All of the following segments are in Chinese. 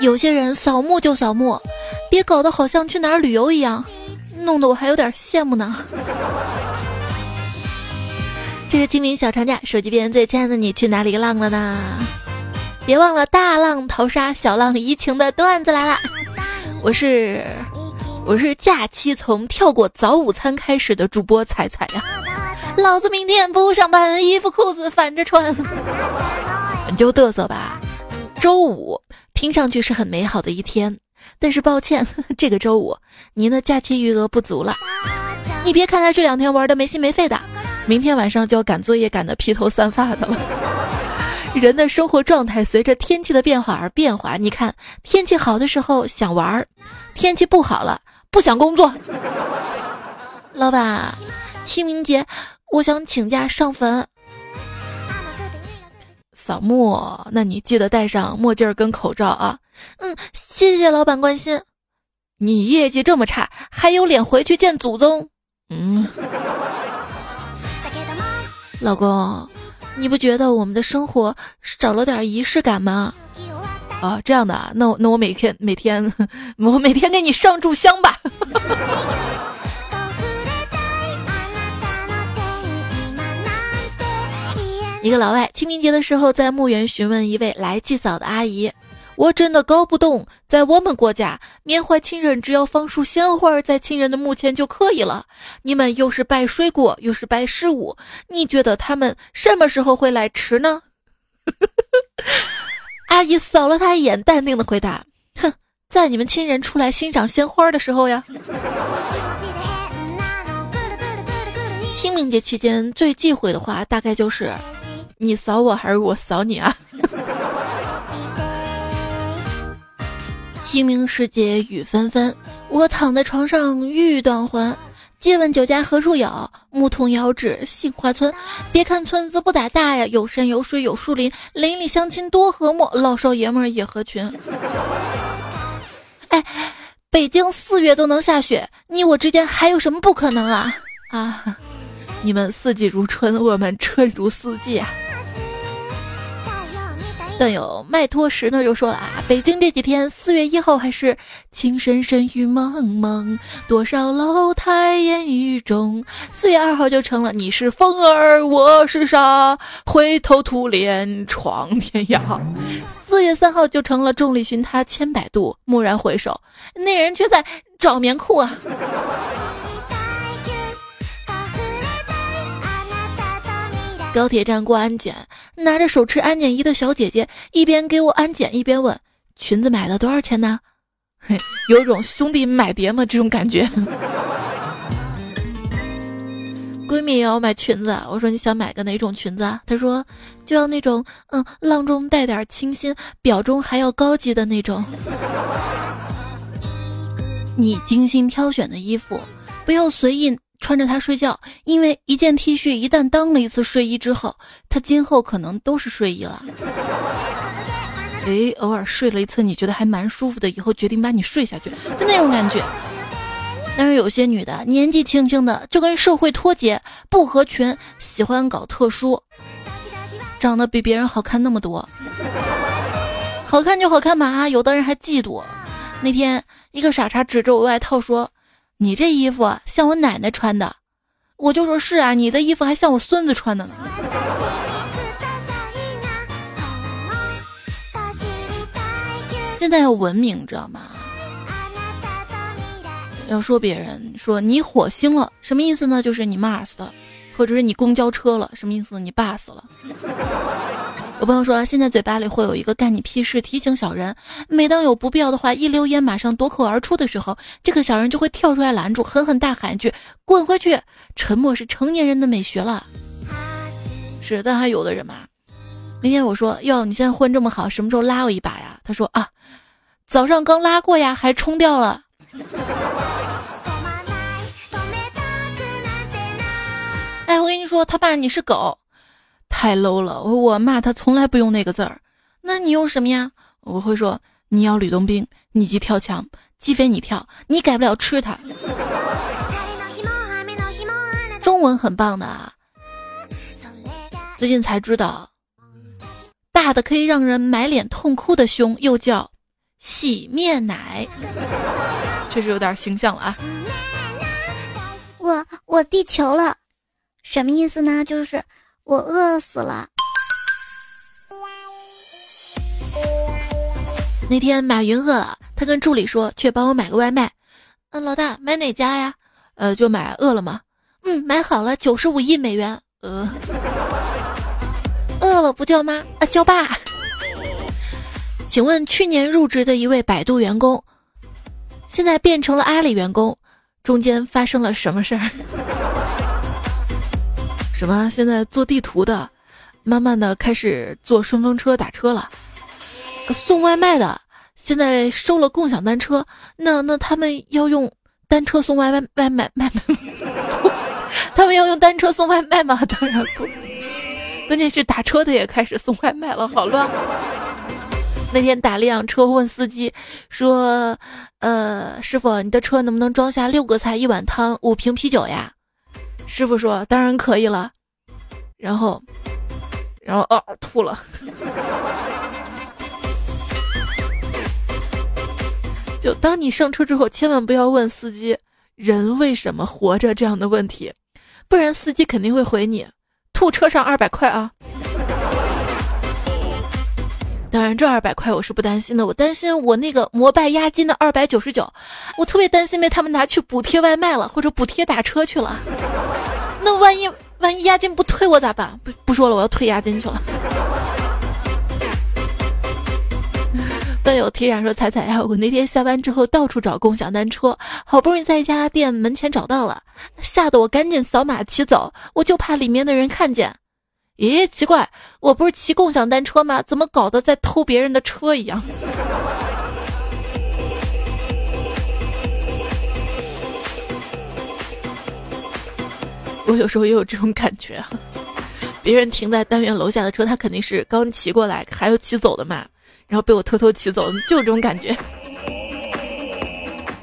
有些人扫墓就扫墓，别搞得好像去哪儿旅游一样，弄得我还有点羡慕呢。这个清明小长假，手机边最亲爱的你去哪里浪了呢？别忘了大浪淘沙，小浪怡情的段子来了。我是我是假期从跳过早午餐开始的主播彩彩呀。老子明天不上班，衣服裤子反着穿。你就嘚瑟吧。周五听上去是很美好的一天，但是抱歉，这个周五您的假期余额不足了。你别看他这两天玩的没心没肺的。明天晚上就要赶作业，赶得披头散发的了。人的生活状态随着天气的变化而变化。你看，天气好的时候想玩儿，天气不好了不想工作。老板，清明节我想请假上坟扫墓，那你记得戴上墨镜跟口罩啊。嗯，谢谢老板关心。你业绩这么差，还有脸回去见祖宗？嗯。老公，你不觉得我们的生活少了点仪式感吗？啊，这样的啊，那我那我每天每天 我每天给你上炷香吧。一个老外清明节的时候在墓园询问一位来祭扫的阿姨。我真的搞不懂，在我们国家，缅怀亲人只要放束鲜花在亲人的墓前就可以了。你们又是拜水果，又是拜食物，你觉得他们什么时候会来吃呢？阿姨扫了他一眼，淡定的回答：“哼，在你们亲人出来欣赏鲜花的时候呀。”清明节期间最忌讳的话，大概就是：“你扫我还是我扫你啊？”清明时节雨纷纷，我躺在床上欲断魂。借问酒家何处有？牧童遥指杏花村。别看村子不咋大呀，有山有水有树林，邻里乡亲多和睦，老少爷们儿也合群。哎，北京四月都能下雪，你我之间还有什么不可能啊？啊，你们四季如春，我们春如四季啊。段友麦托什呢就说了啊，北京这几天四月一号还是情深深雨蒙蒙，多少楼台烟雨中。四月二号就成了你是风儿我是沙，灰头土脸闯天涯。四月三号就成了众里寻他千百度，蓦然回首，那人却在找棉裤啊。高铁站过安检，拿着手持安检仪的小姐姐一边给我安检，一边问：“裙子买了多少钱呢？”嘿，有种兄弟买碟嘛这种感觉。闺蜜也要买裙子，我说你想买个哪种裙子啊？她说就要那种嗯，浪中带点清新，表中还要高级的那种。你精心挑选的衣服，不要随意。穿着它睡觉，因为一件 T 恤一旦当了一次睡衣之后，它今后可能都是睡衣了。诶，偶尔睡了一次，你觉得还蛮舒服的，以后决定把你睡下去，就那种感觉。但是有些女的年纪轻轻的就跟社会脱节，不合群，喜欢搞特殊，长得比别人好看那么多，好看就好看嘛，有的人还嫉妒。那天一个傻叉指着我外套说。你这衣服像我奶奶穿的，我就说是啊，你的衣服还像我孙子穿的呢。现在要文明，知道吗？要说别人说你火星了，什么意思呢？就是你 Mars 的，或者是你公交车了，什么意思？你 bus 了。有朋友说，现在嘴巴里会有一个干你屁事提醒小人，每当有不必要的话一溜烟马上夺口而出的时候，这个小人就会跳出来拦住，狠狠大喊一句：“滚回去！”沉默是成年人的美学了。是，但还有的人嘛。那天我说：“哟，你现在混这么好，什么时候拉我一把呀？”他说：“啊，早上刚拉过呀，还冲掉了。”哎，我跟你说，他爸你是狗。太 low 了，我骂他从来不用那个字儿，那你用什么呀？我会说你要吕洞宾，你即跳墙，鸡飞你跳，你改不了吃他。中文很棒的啊，最近才知道，大的可以让人买脸痛哭的胸，又叫洗面奶，确实有点形象了啊。我我地球了，什么意思呢？就是我饿死了。那天马云饿了，他跟助理说去帮我买个外卖。嗯，老大买哪家呀？呃，就买饿了么。嗯，买好了，九十五亿美元。呃，饿了不叫妈啊，叫爸。请问去年入职的一位百度员工，现在变成了阿里员工，中间发生了什么事儿？什么？现在做地图的，慢慢的开始坐顺风车打车了。送外卖的现在收了共享单车，那那他们要用单车送外卖外卖卖卖，他们要用单车送外卖吗？当然不，关键是打车的也开始送外卖了，好乱。那天打了辆车，问司机说：“呃，师傅，你的车能不能装下六个菜、一碗汤、五瓶啤酒呀？”师傅说：“当然可以了。”然后，然后哦，吐了。就当你上车之后，千万不要问司机“人为什么活着”这样的问题，不然司机肯定会回你“吐车上二百块啊”。当然，这二百块我是不担心的，我担心我那个摩拜押金的二百九十九，我特别担心被他们拿去补贴外卖了，或者补贴打车去了。那万一万一押金不退我咋办？不不说了，我要退押金去了。段友提然说：“彩彩呀，我那天下班之后到处找共享单车，好不容易在一家店门前找到了，吓得我赶紧扫码骑走，我就怕里面的人看见。咦，奇怪，我不是骑共享单车吗？怎么搞得在偷别人的车一样？” 我有时候也有这种感觉，别人停在单元楼下的车，他肯定是刚骑过来，还要骑走的嘛。然后被我偷偷骑走，就这种感觉。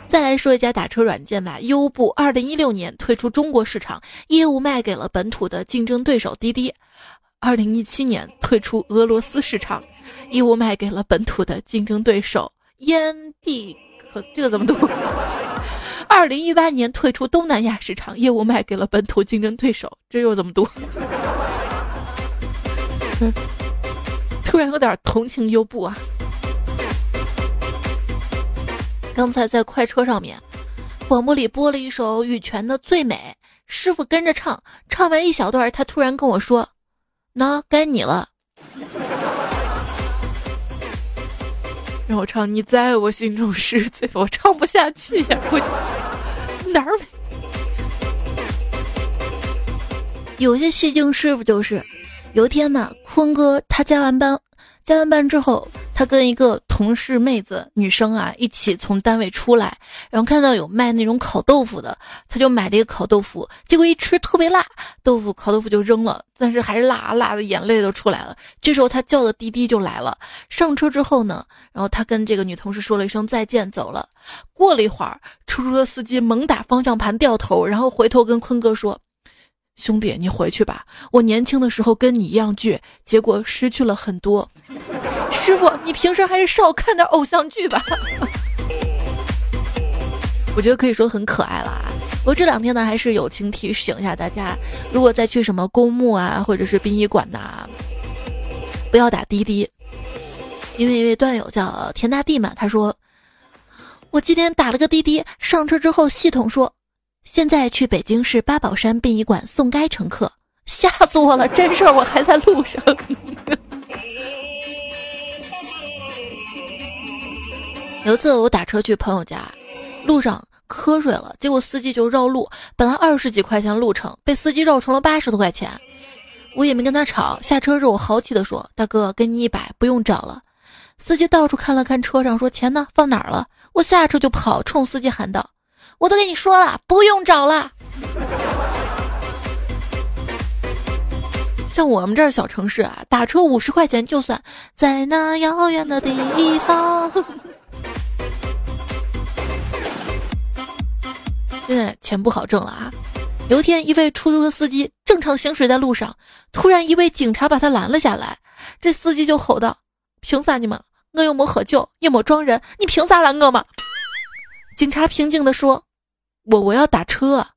再来说一家打车软件吧，优步，二零一六年退出中国市场，业务卖给了本土的竞争对手滴滴；二零一七年退出俄罗斯市场，业务卖给了本土的竞争对手烟蒂，可这个怎么读？二零一八年退出东南亚市场，业务卖给了本土竞争对手，这又怎么读？突然有点同情优步啊！刚才在快车上面，广播里播了一首羽泉的《最美》，师傅跟着唱，唱完一小段，他突然跟我说：“那该你了。”让我唱《你在我心中是最》，我唱不下去呀！我哪儿美？有些戏精师傅就是。有一天呢，坤哥他加完班，加完班之后，他跟一个同事妹子女生啊一起从单位出来，然后看到有卖那种烤豆腐的，他就买了一个烤豆腐，结果一吃特别辣，豆腐烤豆腐就扔了，但是还是辣辣的，眼泪都出来了。这时候他叫的滴滴就来了，上车之后呢，然后他跟这个女同事说了一声再见，走了。过了一会儿，出租车司机猛打方向盘掉头，然后回头跟坤哥说。兄弟，你回去吧。我年轻的时候跟你一样倔，结果失去了很多。师傅，你平时还是少看点偶像剧吧。我觉得可以说很可爱了啊。我这两天呢，还是友情提醒一下大家，如果再去什么公墓啊，或者是殡仪馆呐，不要打滴滴。因为一位段友叫田大地嘛，他说我今天打了个滴滴，上车之后系统说。现在去北京市八宝山殡仪馆送该乘客，吓死我了！真事儿，我还在路上。有一次我打车去朋友家，路上瞌睡了，结果司机就绕路，本来二十几块钱路程，被司机绕成了八十多块钱。我也没跟他吵，下车之后我豪气的说：“大哥，给你一百，不用找了。”司机到处看了看车上，说：“钱呢？放哪儿了？”我下车就跑，冲司机喊道。我都跟你说了，不用找了。像我们这儿小城市啊，打车五十块钱就算在那遥远的地方。现在钱不好挣了啊！有一天，一位出租车司机正常行驶在路上，突然一位警察把他拦了下来。这司机就吼道：“凭啥你们？我又没喝酒，也没撞人，你凭啥拦我嘛？”警察平静地说：“我我要打车。”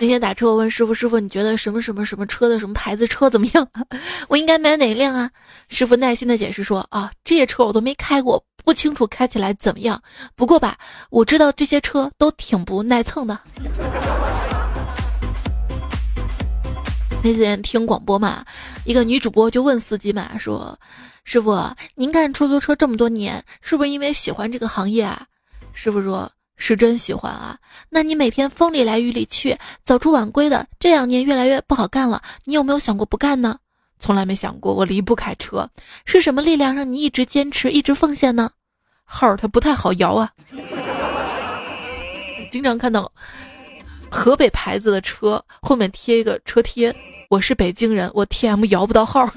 那天打车，我问师傅：“师傅，你觉得什么什么什么车的什么牌子车怎么样？我应该买哪辆啊？”师傅耐心的解释说：“啊，这些车我都没开过，不清楚开起来怎么样。不过吧，我知道这些车都挺不耐蹭的。”那天听广播嘛，一个女主播就问司机嘛说：“师傅，您干出租车这么多年，是不是因为喜欢这个行业啊？”师傅说。是真喜欢啊！那你每天风里来雨里去，早出晚归的，这两年越来越不好干了。你有没有想过不干呢？从来没想过，我离不开车。是什么力量让你一直坚持，一直奉献呢？号儿它不太好摇啊。经常看到河北牌子的车后面贴一个车贴，我是北京人，我 T M 摇不到号。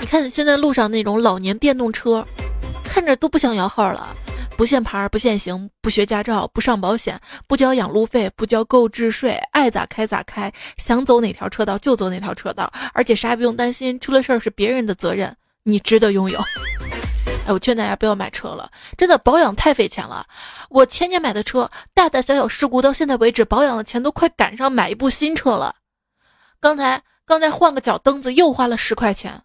你看现在路上那种老年电动车。看着都不想摇号了，不限牌、不限行、不学驾照、不上保险、不交养路费、不交购置税，爱咋开咋开，想走哪条车道就走哪条车道，而且啥也不用担心，出了事儿是别人的责任，你值得拥有。哎，我劝大家不要买车了，真的保养太费钱了。我前年买的车，大大小小事故到现在为止保养的钱都快赶上买一部新车了。刚才刚才换个脚蹬子又花了十块钱。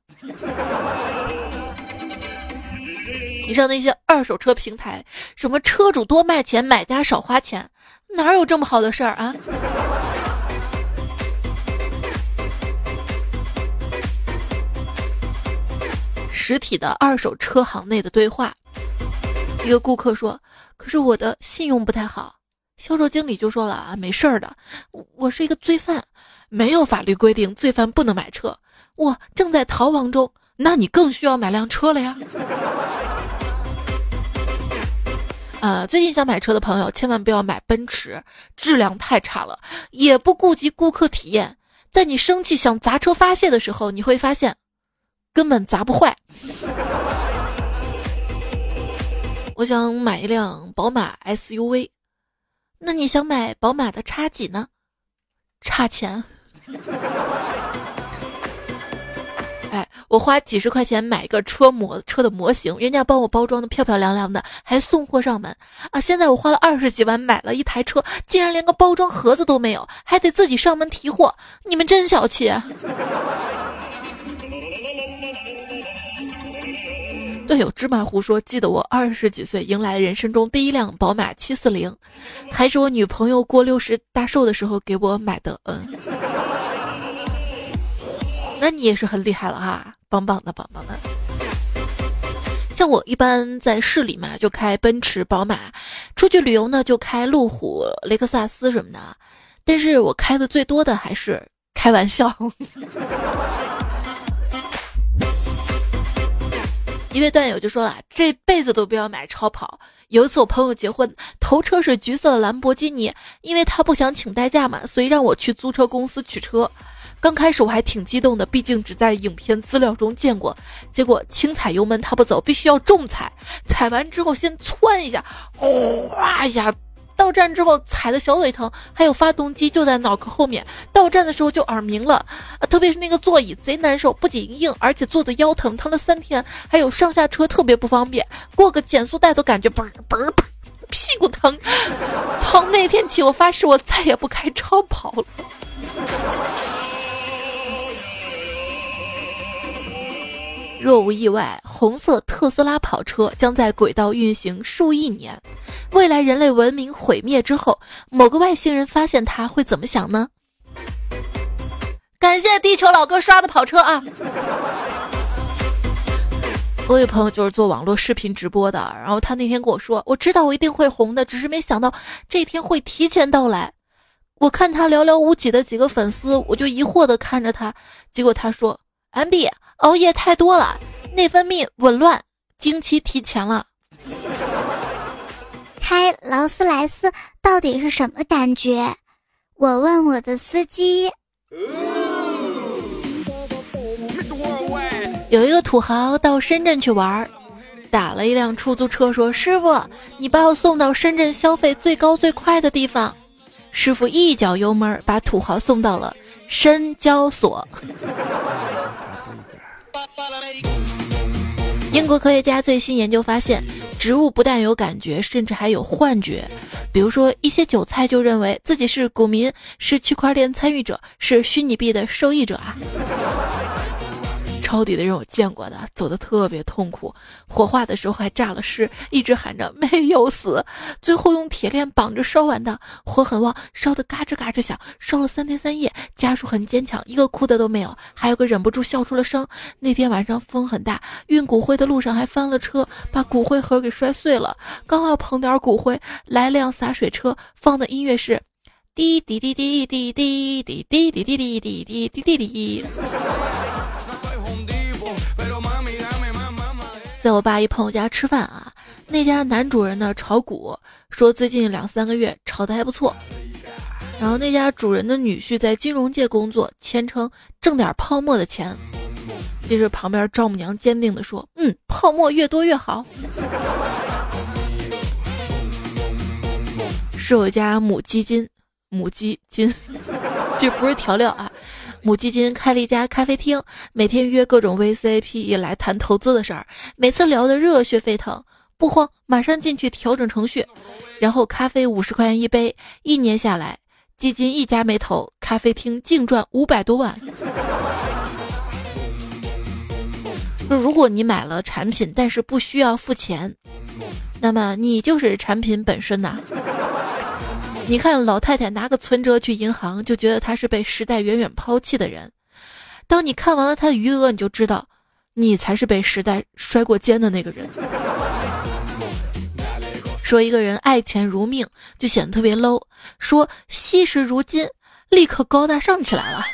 你上那些二手车平台，什么车主多卖钱，买家少花钱，哪有这么好的事儿啊？实体的二手车行内的对话，一个顾客说：“可是我的信用不太好。”销售经理就说了：“啊，没事儿的，我是一个罪犯，没有法律规定罪犯不能买车，我正在逃亡中，那你更需要买辆车了呀。”呃，最近想买车的朋友千万不要买奔驰，质量太差了，也不顾及顾客体验。在你生气想砸车发泄的时候，你会发现根本砸不坏。我想买一辆宝马 SUV，那你想买宝马的叉几呢？差钱。我花几十块钱买一个车模车的模型，人家帮我包装的漂漂亮亮的，还送货上门啊！现在我花了二十几万买了一台车，竟然连个包装盒子都没有，还得自己上门提货，你们真小气！队友芝麻糊说：“记得我二十几岁迎来人生中第一辆宝马七四零，还是我女朋友过六十大寿的时候给我买的。”嗯。那你也是很厉害了哈，棒棒的，棒棒的。像我一般在市里嘛，就开奔驰、宝马；出去旅游呢，就开路虎、雷克萨斯什么的。但是我开的最多的还是开玩笑。一位段友就说了，这辈子都不要买超跑。有一次我朋友结婚，头车是橘色的兰博基尼，因为他不想请代驾嘛，所以让我去租车公司取车。刚开始我还挺激动的，毕竟只在影片资料中见过。结果轻踩油门他不走，必须要重踩。踩完之后先窜一下，哗一下，到站之后踩的小腿疼。还有发动机就在脑壳后面，到站的时候就耳鸣了。啊，特别是那个座椅贼难受，不仅硬，而且坐的腰疼，疼了三天。还有上下车特别不方便，过个减速带都感觉嘣嘣嘣，屁股疼。从那天起，我发誓我再也不开超跑了。若无意外，红色特斯拉跑车将在轨道运行数亿年。未来人类文明毁灭之后，某个外星人发现它会怎么想呢？感谢地球老哥刷的跑车啊！我有朋友就是做网络视频直播的，然后他那天跟我说：“我知道我一定会红的，只是没想到这天会提前到来。”我看他寥寥无几的几个粉丝，我就疑惑的看着他，结果他说：“MB。”熬夜太多了，内分泌紊乱，经期提前了。开劳斯莱斯到底是什么感觉？我问我的司机。有一个土豪到深圳去玩，打了一辆出租车，说：“师傅，你把我送到深圳消费最高最快的地方。”师傅一脚油门，把土豪送到了深交所。英国科学家最新研究发现，植物不但有感觉，甚至还有幻觉。比如说，一些韭菜就认为自己是股民，是区块链参与者，是虚拟币的受益者啊。抄底的人我见过的，走的特别痛苦，火化的时候还炸了尸，一直喊着没有死，最后用铁链绑着烧完的，火很旺，烧的嘎吱嘎吱响，烧了三天三夜，家属很坚强，一个哭的都没有，还有个忍不住笑出了声。那天晚上风很大，运骨灰的路上还翻了车，把骨灰盒给摔碎了，刚要捧点骨灰，来辆洒水车，放的音乐是滴滴滴滴滴滴滴滴滴滴滴滴滴滴滴滴。在我爸一朋友家吃饭啊，那家男主人呢炒股，说最近两三个月炒的还不错。然后那家主人的女婿在金融界工作，谦称挣点泡沫的钱。这时旁边丈母娘坚定地说：“嗯，泡沫越多越好。”是我家母基金，母基金，这不是调料啊。母基金开了一家咖啡厅，每天约各种 VCPE 来谈投资的事儿，每次聊得热血沸腾。不慌，马上进去调整程序，然后咖啡五十块钱一杯，一年下来，基金一家没投，咖啡厅净赚五百多万。如果你买了产品，但是不需要付钱，那么你就是产品本身呐。你看老太太拿个存折去银行，就觉得她是被时代远远抛弃的人。当你看完了她的余额，你就知道，你才是被时代摔过肩的那个人。说一个人爱钱如命，就显得特别 low；说惜时如金，立刻高大上起来了。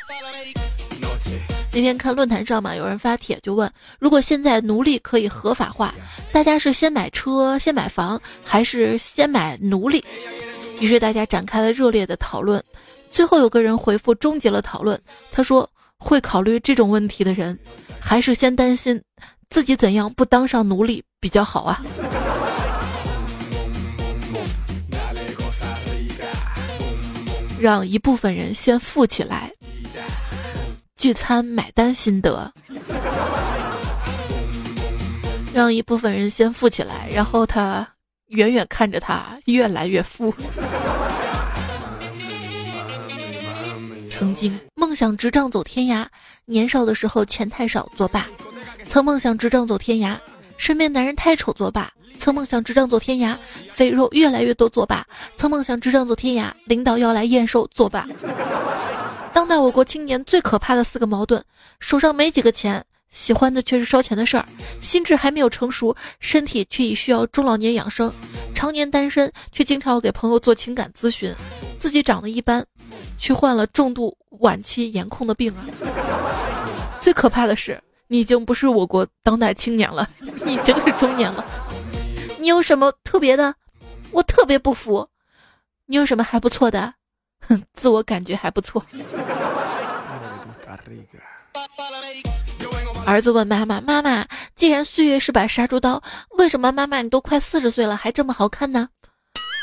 那天看论坛上嘛，有人发帖就问：如果现在奴隶可以合法化，大家是先买车、先买房，还是先买奴隶？于是大家展开了热烈的讨论，最后有个人回复终结了讨论。他说：“会考虑这种问题的人，还是先担心自己怎样不当上奴隶比较好啊。”让一部分人先富起来，聚餐买单心得。让一部分人先富起来，然后他。远远看着他越来越富。曾经梦想执杖走天涯，年少的时候钱太少作罢；曾梦想执杖走天涯，身边男人太丑作罢；曾梦想执杖走天涯，肥肉越来越多作罢；曾梦想执杖走天涯，领导要来验收作罢。当代我国青年最可怕的四个矛盾：手上没几个钱。喜欢的却是烧钱的事儿，心智还没有成熟，身体却已需要中老年养生，常年单身却经常要给朋友做情感咨询，自己长得一般，却患了重度晚期颜控的病啊！最可怕的是，你已经不是我国当代青年了，你已经是中年了。你有什么特别的？我特别不服。你有什么还不错的？哼，自我感觉还不错。儿子问妈妈：“妈妈，既然岁月是把杀猪刀，为什么妈妈你都快四十岁了还这么好看呢？”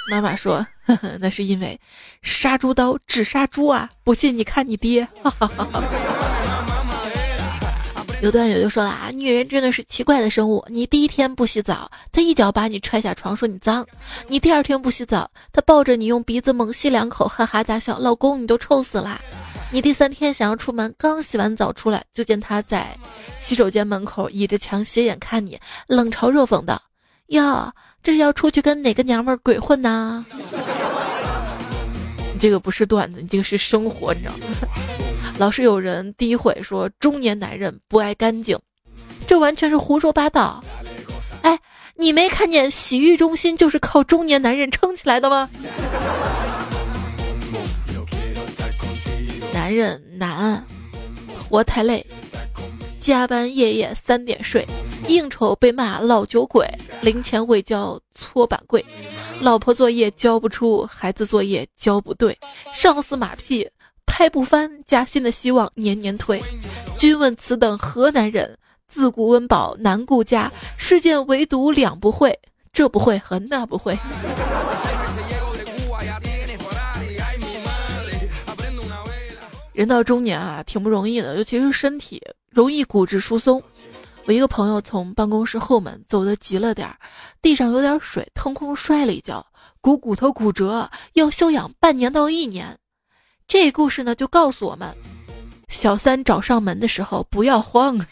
妈妈说：“呵呵，那是因为杀猪刀只杀猪啊！不信你看你爹。”有段友就说了啊，女人真的是奇怪的生物。你第一天不洗澡，她一脚把你踹下床，说你脏；你第二天不洗澡，她抱着你用鼻子猛吸两口，哈哈大笑，老公你都臭死啦。你第三天想要出门，刚洗完澡出来，就见他在洗手间门口倚着墙斜眼看你，冷嘲热讽的：“哟，这是要出去跟哪个娘们儿鬼混呢？”你这个不是段子，你这个是生活，你知道吗？老是有人诋毁说中年男人不爱干净，这完全是胡说八道。哎，你没看见洗浴中心就是靠中年男人撑起来的吗？男人难，活太累，加班夜夜三点睡，应酬被骂老酒鬼，零钱未交搓板柜，老婆作业交不出，孩子作业交不对，上司马屁拍不翻，加薪的希望年年推。君问此等何男人？自古温饱难顾家，世间唯独两不会，这不会和那不会。人到中年啊，挺不容易的，尤其是身体容易骨质疏松。我一个朋友从办公室后门走的急了点儿，地上有点水，腾空摔了一跤，股骨头骨折，要休养半年到一年。这故事呢，就告诉我们，小三找上门的时候不要慌。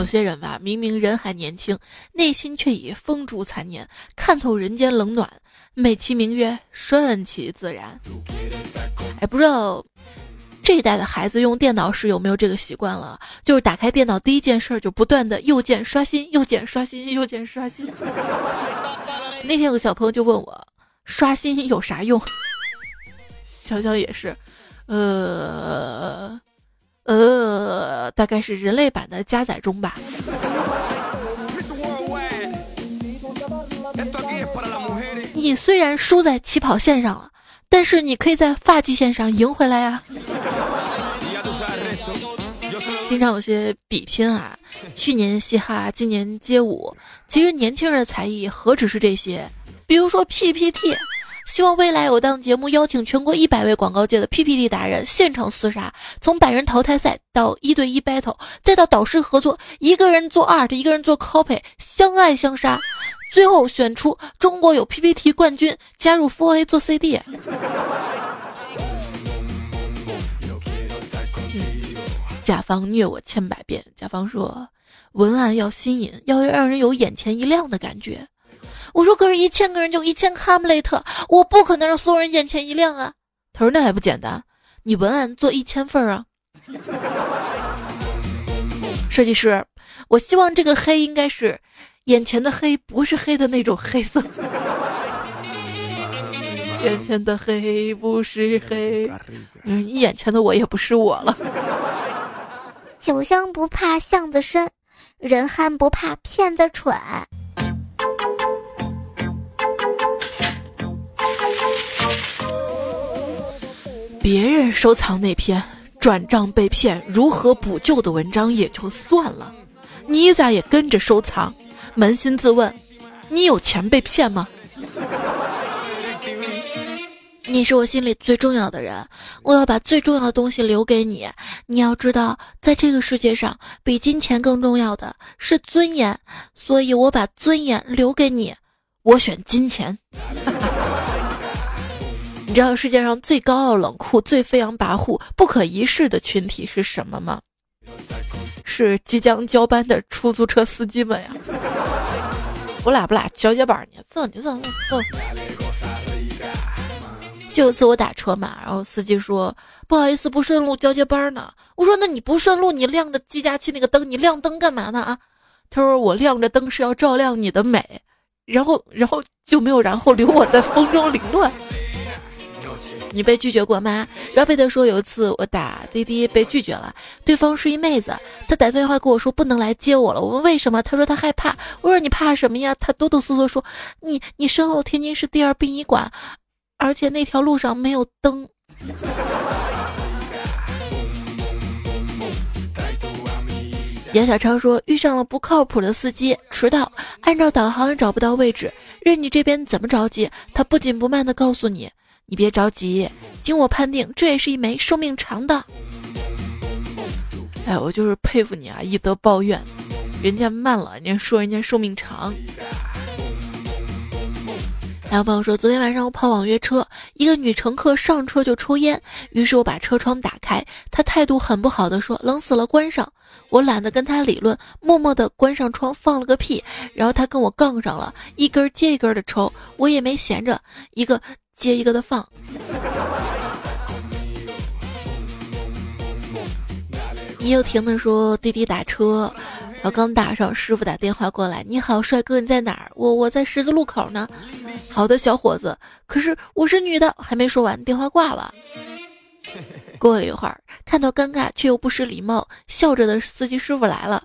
有些人吧，明明人还年轻，内心却已风烛残年，看透人间冷暖，美其名曰顺其自然。哎，不知道。这一代的孩子用电脑时有没有这个习惯了？就是打开电脑第一件事就不断的右键刷新，右键刷新，右键刷新。那天有个小朋友就问我，刷新有啥用？想想也是，呃呃，大概是人类版的加载中吧。你虽然输在起跑线上了。但是你可以在发际线上赢回来呀！经常有些比拼啊，去年嘻哈，今年街舞。其实年轻人的才艺何止是这些？比如说 PPT，希望未来有档节目邀请全国一百位广告界的 PPT 达人现场厮杀，从百人淘汰赛到一对一 battle，再到导师合作，一个人做 art，一个人做 copy，相爱相杀。最后选出中国有 PPT 冠军，加入 4A 做 CD。甲方虐我千百遍，甲方说文案要新颖，要让人有眼前一亮的感觉。我说可是，一千个人就一千卡姆雷特，我不可能让所有人眼前一亮啊。他说那还不简单，你文案做一千份啊。设计师，我希望这个黑应该是。眼前的黑不是黑的那种黑色，眼前的黑不是黑，嗯，眼前的我也不是我了。酒香不怕巷子深，人憨不怕骗子蠢。别人收藏那篇转账被骗如何补救的文章也就算了，你咋也跟着收藏？扪心自问，你有钱被骗吗？你是我心里最重要的人，我要把最重要的东西留给你。你要知道，在这个世界上，比金钱更重要的是尊严，所以我把尊严留给你。我选金钱。你知道世界上最高傲冷酷、最飞扬跋扈、不可一世的群体是什么吗？是即将交班的出租车司机们呀！我俩不俩交接班呢？走你走走。就有次我打车嘛，然后司机说不好意思不顺路交接班呢。我说那你不顺路，你亮着计价器那个灯，你亮灯干嘛呢啊？他说我亮着灯是要照亮你的美。然后然后就没有然后，留我在风中凌乱。你被拒绝过吗？然后贝特说有一次我打滴滴被拒绝了，对方是一妹子，她打电话跟我说不能来接我了。我问为什么，她说她害怕。我说你怕什么呀？她哆哆嗦嗦说你你身后天津市第二殡仪馆，而且那条路上没有灯。杨小超说遇上了不靠谱的司机，迟到，按照导航也找不到位置，任你这边怎么着急，他不紧不慢的告诉你。你别着急，经我判定，这也是一枚寿命长的。哎，我就是佩服你啊！一德抱怨，人家慢了，人家说人家寿命长。还有朋友说，昨天晚上我跑网约车，一个女乘客上车就抽烟，于是我把车窗打开，她态度很不好的说：“冷死了，关上。”我懒得跟她理论，默默的关上窗，放了个屁，然后她跟我杠上了，一根接一根的抽，我也没闲着，一个。接一个的放。也有听的说滴滴打车，然后刚打上，师傅打电话过来：“你好，帅哥，你在哪儿？我我在十字路口呢。”好的，小伙子。可是我是女的，还没说完，电话挂了。过了一会儿，看到尴尬却又不失礼貌，笑着的司机师傅来了，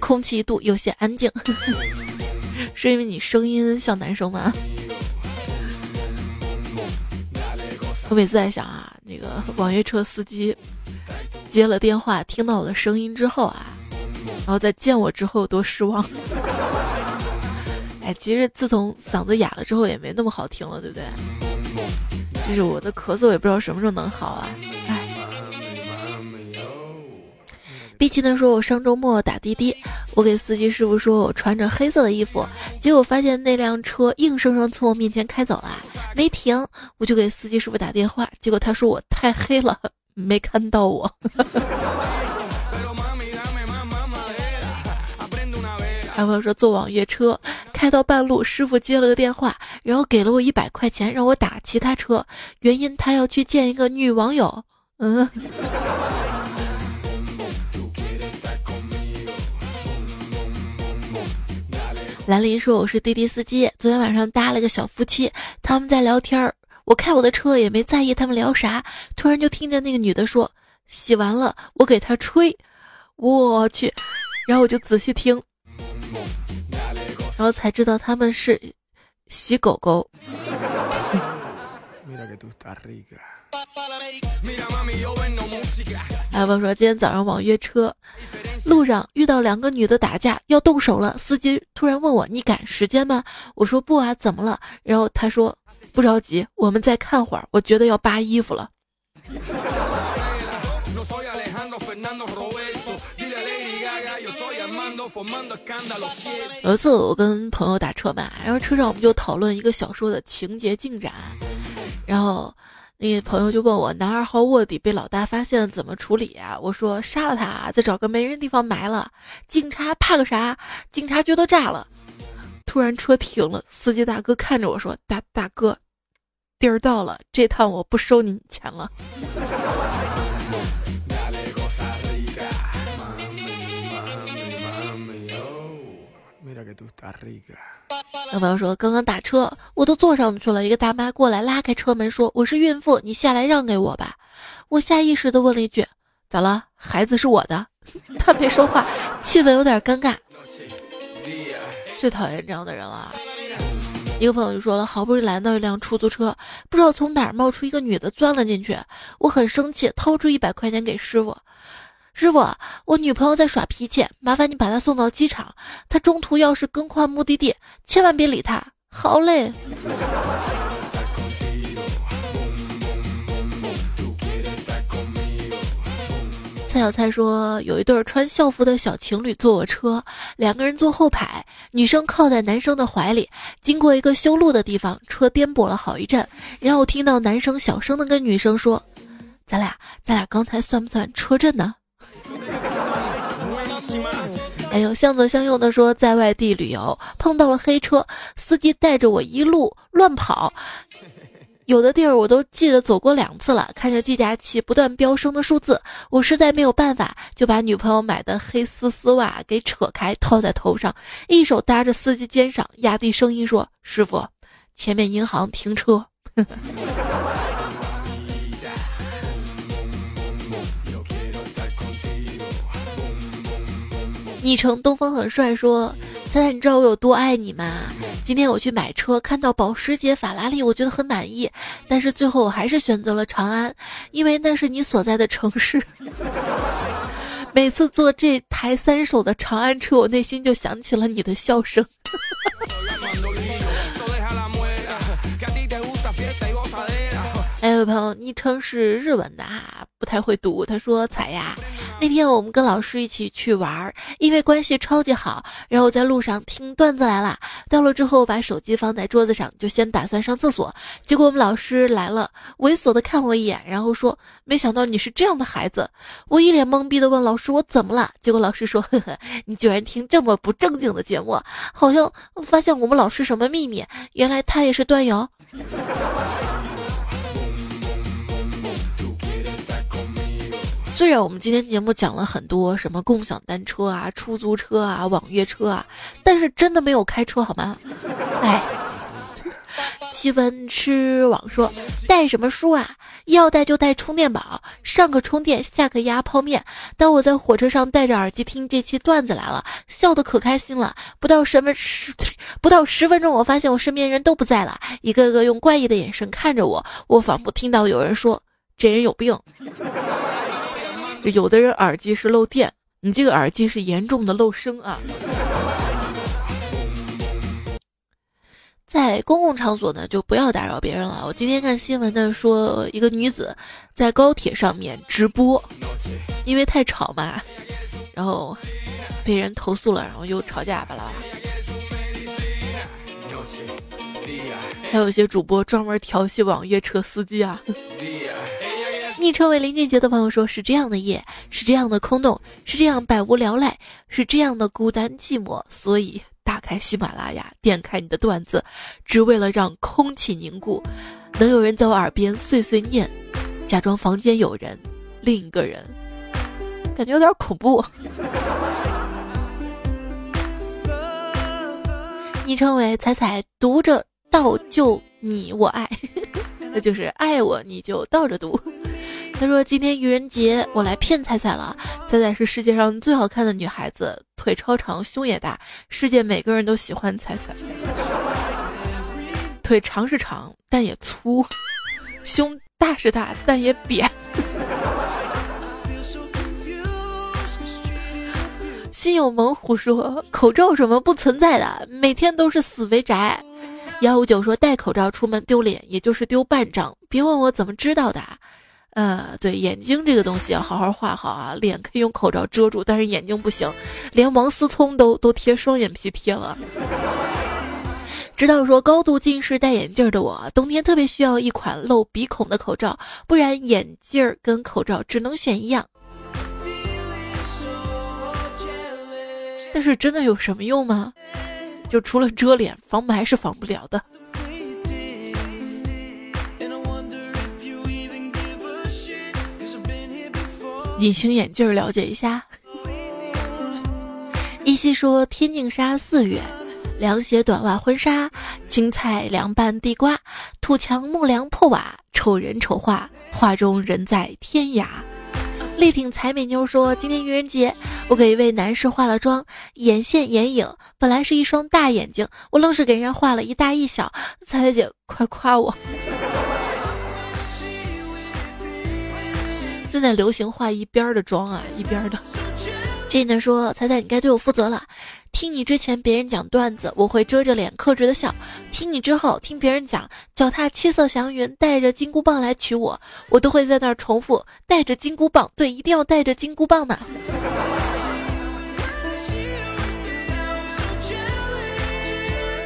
空气一度有些安静。是因为你声音像男生吗？我每次在想啊，那个 网约车司机接了电话，听到我的声音之后啊，然后再见我之后多失望。哎，其实自从嗓子哑了之后，也没那么好听了，对不对？就是我的咳嗽也不知道什么时候能好啊。哎。碧琪呢说：“我上周末打滴滴，我给司机师傅说我穿着黑色的衣服，结果发现那辆车硬生生从我面前开走了，没停。我就给司机师傅打电话，结果他说我太黑了，没看到我。还有说坐网约车开到半路，师傅接了个电话，然后给了我一百块钱让我打其他车，原因他要去见一个女网友。嗯。”兰陵说：“我是滴滴司机，昨天晚上搭了个小夫妻，他们在聊天儿。我开我的车也没在意他们聊啥，突然就听见那个女的说：‘洗完了，我给他吹。’我去，然后我就仔细听，然后才知道他们是洗狗狗。”阿峰说今天早上网约车，路上遇到两个女的打架，要动手了。司机突然问我：“你赶时间吗？”我说：“不啊，怎么了？”然后他说：“不着急，我们再看会儿。”我觉得要扒衣服了。有一次我跟朋友打车嘛，然后车上我们就讨论一个小说的情节进展，然后。那个朋友就问我，男二号卧底被老大发现怎么处理啊？我说杀了他，再找个没人地方埋了。警察怕个啥？警察局都炸了。突然车停了，司机大哥看着我说：“大大哥，地儿到了，这趟我不收您钱了。” 有朋友说，刚刚打车，我都坐上去了，一个大妈过来拉开车门说：“我是孕妇，你下来让给我吧。”我下意识的问了一句：“咋了？孩子是我的。”他没说话，气氛有点尴尬。最讨厌这样的人了。一个朋友就说了，好不容易拦到一辆出租车，不知道从哪儿冒出一个女的钻了进去，我很生气，掏出一百块钱给师傅。师傅，我女朋友在耍脾气，麻烦你把她送到机场。她中途要是更换目的地，千万别理她。好嘞。蔡小蔡说，有一对穿校服的小情侣坐我车，两个人坐后排，女生靠在男生的怀里。经过一个修路的地方，车颠簸了好一阵，然后听到男生小声的跟女生说：“咱俩，咱俩刚才算不算车震呢？”哎呦，向左向右的说，在外地旅游碰到了黑车，司机带着我一路乱跑，有的地儿我都记得走过两次了。看着计价器不断飙升的数字，我实在没有办法，就把女朋友买的黑丝丝袜给扯开套在头上，一手搭着司机肩上，压低声音说：“师傅，前面银行停车。”昵称东方很帅说：“猜猜你知道我有多爱你吗？今天我去买车，看到保时捷、法拉利，我觉得很满意，但是最后我还是选择了长安，因为那是你所在的城市。每次坐这台三手的长安车，我内心就想起了你的笑声。”有朋友昵称是日文的啊，不太会读。他说：“彩呀，那天我们跟老师一起去玩，因为关系超级好，然后在路上听段子来了。到了之后，把手机放在桌子上，就先打算上厕所。结果我们老师来了，猥琐的看我一眼，然后说：没想到你是这样的孩子。我一脸懵逼的问老师：我怎么了？结果老师说：呵呵，你居然听这么不正经的节目，好像发现我们老师什么秘密？原来他也是段友。”虽然我们今天节目讲了很多什么共享单车啊、出租车啊、网约车啊，但是真的没有开车好吗？哎，七分吃网说带什么书啊？要带就带充电宝，上个充电，下个压泡面。当我在火车上戴着耳机听这期段子来了，笑得可开心了。不到十分十 不到十分钟，我发现我身边人都不在了，一个个用怪异的眼神看着我，我仿佛听到有人说：“这人有病。”有的人耳机是漏电，你这个耳机是严重的漏声啊。在公共场所呢，就不要打扰别人了。我今天看新闻呢，说一个女子在高铁上面直播，因为太吵嘛，然后被人投诉了，然后又吵架巴拉巴拉。还有一些主播专门调戏网约车司机啊。昵称为林俊杰的朋友说：“是这样的夜，是这样的空洞，是这样百无聊赖，是这样的孤单寂寞，所以。”打开喜马拉雅，点开你的段子，只为了让空气凝固，能有人在我耳边碎碎念，假装房间有人，另一个人，感觉有点恐怖。昵称为彩彩，读着倒就你我爱，那就是爱我你就倒着读。他说：“今天愚人节，我来骗彩彩了。彩彩是世界上最好看的女孩子，腿超长，胸也大，世界每个人都喜欢彩彩。腿长是长，但也粗；胸大是大，但也扁。心有猛虎说：口罩什么不存在的，每天都是死肥宅。幺五九说戴口罩出门丢脸，也就是丢半张。别问我怎么知道的。”呃，对，眼睛这个东西要好好画好啊。脸可以用口罩遮住，但是眼睛不行。连王思聪都都贴双眼皮贴了。知道说高度近视戴眼镜的我，冬天特别需要一款露鼻孔的口罩，不然眼镜儿跟口罩只能选一样。但是真的有什么用吗？就除了遮脸，防霾是防不了的。隐形眼镜了解一下。依稀说天净沙四月，凉鞋短袜婚纱，青菜凉拌地瓜，土墙木梁破瓦，丑人丑画，画中人在天涯。力挺才美妞说今天愚人节，我给一位男士化了妆，眼线眼影，本来是一双大眼睛，我愣是给人家画了一大一小。彩彩姐快夸我。现在流行化一边的妆啊，一边的。这呢说，彩彩你该对我负责了。听你之前别人讲段子，我会遮着脸克制的笑；听你之后，听别人讲脚踏七色祥云，带着金箍棒来娶我，我都会在那儿重复带着金箍棒。对，一定要带着金箍棒呢。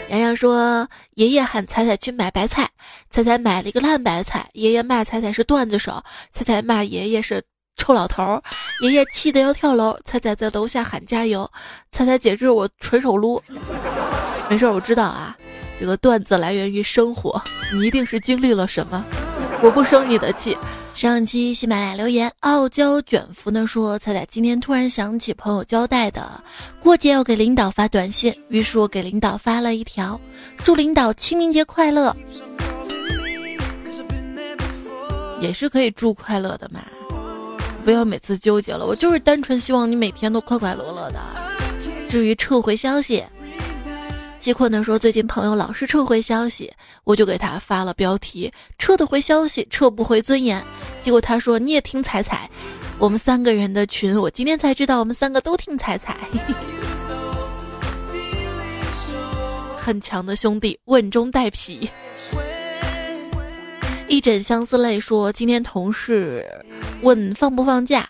洋洋说：“爷爷喊彩彩去买白菜，彩彩买了一个烂白菜。爷爷骂彩彩是段子手，彩彩骂爷爷是臭老头。爷爷气得要跳楼，彩彩在楼下喊加油。彩彩姐，这是我纯手撸，没事，我知道啊。这个段子来源于生活，你一定是经历了什么，我不生你的气。”上期喜马拉雅留言，傲娇卷福呢说：“彩彩今天突然想起朋友交代的，过节要给领导发短信，于是我给领导发了一条，祝领导清明节快乐，也是可以祝快乐的嘛，不要每次纠结了，我就是单纯希望你每天都快快乐乐的。至于撤回消息。”饥困的说：“最近朋友老是撤回消息，我就给他发了标题：撤得回消息，撤不回尊严。结果他说你也听彩彩，我们三个人的群，我今天才知道我们三个都听彩彩。很强的兄弟，稳中带皮。一枕相思泪说：今天同事问放不放假。”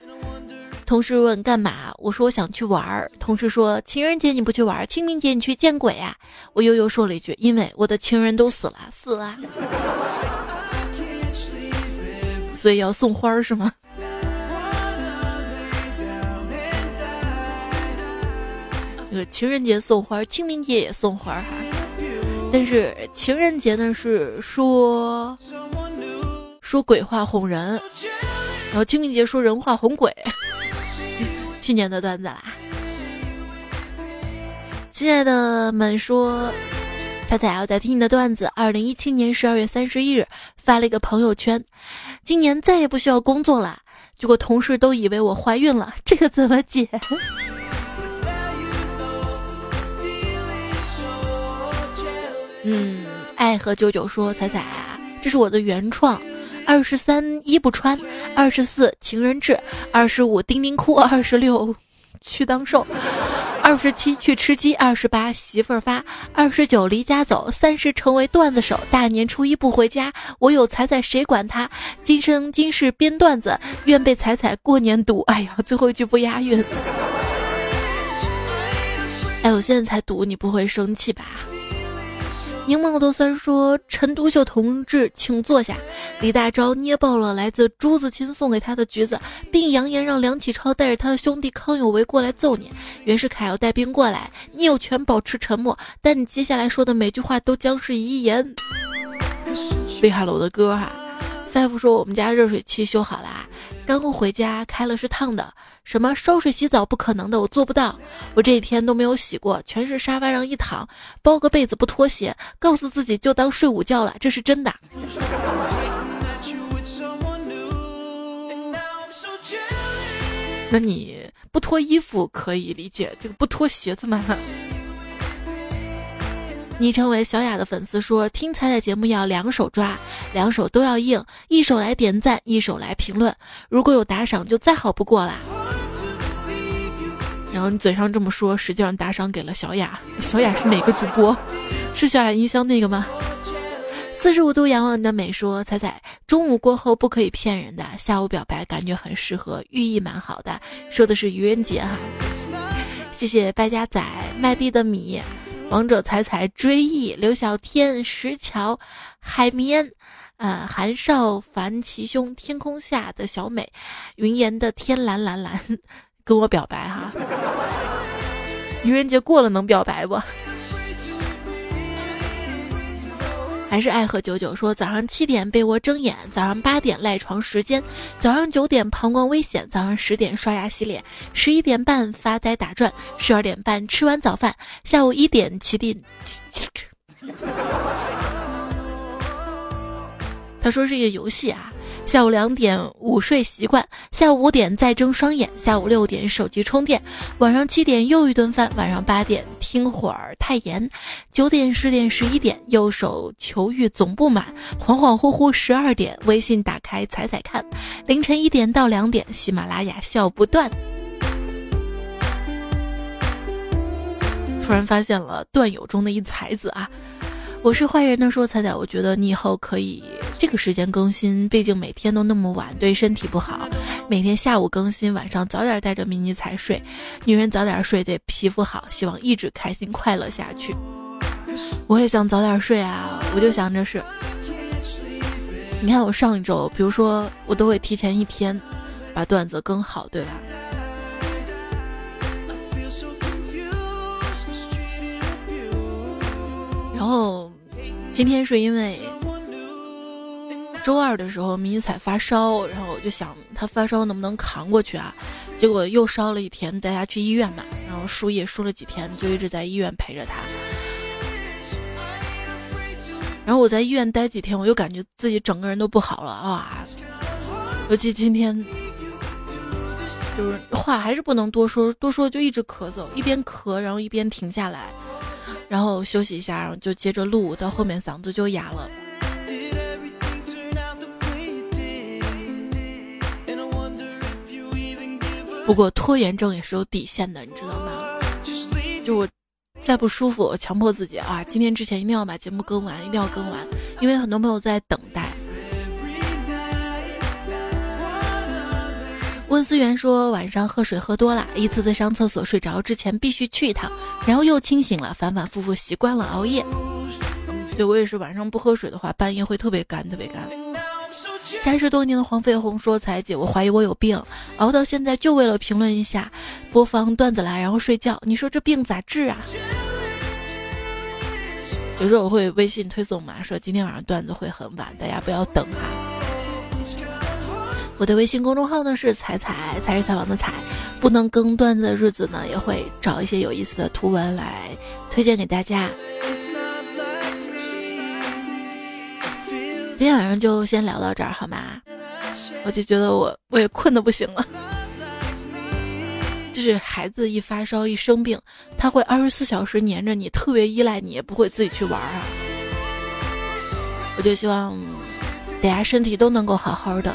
同事问干嘛？我说我想去玩儿。同事说情人节你不去玩儿，清明节你去见鬼啊！我悠悠说了一句：因为我的情人都死了，死了，所以要送花是吗？那个情人节送花，清明节也送花哈。但是情人节呢是说说鬼话哄人，然后清明节说人话哄鬼。去年的段子啦，亲爱的们说，彩彩要在听你的段子。二零一七年十二月三十一日发了一个朋友圈，今年再也不需要工作了。结果同事都以为我怀孕了，这个怎么解？嗯，爱和九九说，彩彩，这是我的原创。二十三衣不穿，二十四情人志，二十五丁丁哭，二十六去当兽，二十七去吃鸡，二十八媳妇儿发，二十九离家走，三十成为段子手，大年初一不回家，我有彩彩谁管他？今生今世编段子，愿被彩彩过年读。哎呀，最后一句不押韵。哎，我现在才读，你不会生气吧？柠檬多三说：“陈独秀同志，请坐下。”李大钊捏爆了来自朱自清送给他的橘子，并扬言让梁启超带着他的兄弟康有为过来揍你。袁世凯要带兵过来，你有权保持沉默，但你接下来说的每句话都将是遗言。贝哈罗的歌哈。大夫说我们家热水器修好啦，刚回家开了是烫的。什么烧水洗澡不可能的，我做不到。我这几天都没有洗过，全是沙发上一躺，包个被子不脱鞋，告诉自己就当睡午觉了，这是真的。那你不脱衣服可以理解，这个不脱鞋子吗？昵称为小雅的粉丝说：“听彩彩节目要两手抓，两手都要硬，一手来点赞，一手来评论。如果有打赏，就再好不过啦。”然后你嘴上这么说，实际上打赏给了小雅。小雅是哪个主播？是小雅音箱那个吗？四十五度仰望你的美说：“彩彩，中午过后不可以骗人的，下午表白感觉很适合，寓意蛮好的。”说的是愚人节哈。谢谢败家仔麦地的米。王者采采追忆刘小天石桥海绵，呃韩少凡齐兄天空下的小美，云岩的天蓝蓝蓝，跟我表白哈。愚人节过了能表白不？还是爱喝九九说早上七点被窝睁眼，早上八点赖床时间，早上九点膀胱危险，早上十点刷牙洗脸，十一点半发呆打转，十二点半吃完早饭，下午一点起地。他说是一个游戏啊。下午两点午睡习惯，下午五点再睁双眼，下午六点手机充电，晚上七点又一顿饭，晚上八点听会儿太严，九点十点十一点右手求欲总不满，恍恍惚惚十二点微信打开踩踩看，凌晨一点到两点喜马拉雅笑不断。突然发现了段友中的一才子啊！我是坏人的说彩彩，我觉得你以后可以这个时间更新，毕竟每天都那么晚，对身体不好。每天下午更新，晚上早点带着迷你彩睡。女人早点睡对皮肤好，希望一直开心快乐下去。我也想早点睡啊，我就想着是，你看我上一周，比如说我都会提前一天把段子更好，对吧？然后。今天是因为周二的时候迷彩发烧，然后我就想他发烧能不能扛过去啊？结果又烧了一天，带他去医院嘛，然后输液输了几天，就一直在医院陪着他。然后我在医院待几天，我又感觉自己整个人都不好了啊！尤其今天，就是话还是不能多说，多说就一直咳嗽，一边咳然后一边停下来。然后休息一下，然后就接着录，到后面嗓子就哑了。不过拖延症也是有底线的，你知道吗？就我再不舒服，我强迫自己啊，今天之前一定要把节目更完，一定要更完，因为很多朋友在等待。温思源说：“晚上喝水喝多了，一次次上厕所睡着之前必须去一趟，然后又清醒了，反反复复习惯了熬夜。对我也是，晚上不喝水的话，半夜会特别干，特别干。”三十多年的黄飞鸿说：“彩姐，我怀疑我有病，熬到现在就为了评论一下，播放段子来，然后睡觉。你说这病咋治啊？”有时候我会微信推送嘛，说今天晚上段子会很晚，大家不要等哈。我的微信公众号呢是彩彩，才是采访的彩，不能更段子的日子呢，也会找一些有意思的图文来推荐给大家。今天晚上就先聊到这儿好吗？我就觉得我我也困得不行了。就是孩子一发烧一生病，他会二十四小时黏着你，特别依赖你，也不会自己去玩啊。我就希望。大家身体都能够好好的，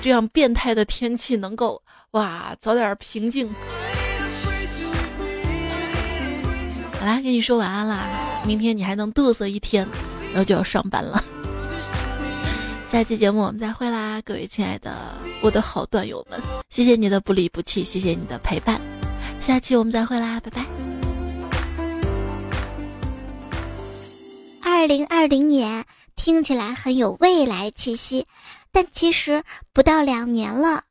这样变态的天气能够哇早点平静。好啦，跟你说晚安啦，明天你还能嘚瑟一天，然后就要上班了。下期节目我们再会啦，各位亲爱的我的好段友们，谢谢你的不离不弃，谢谢你的陪伴。下期我们再会啦，拜拜。二零二零年听起来很有未来气息，但其实不到两年了。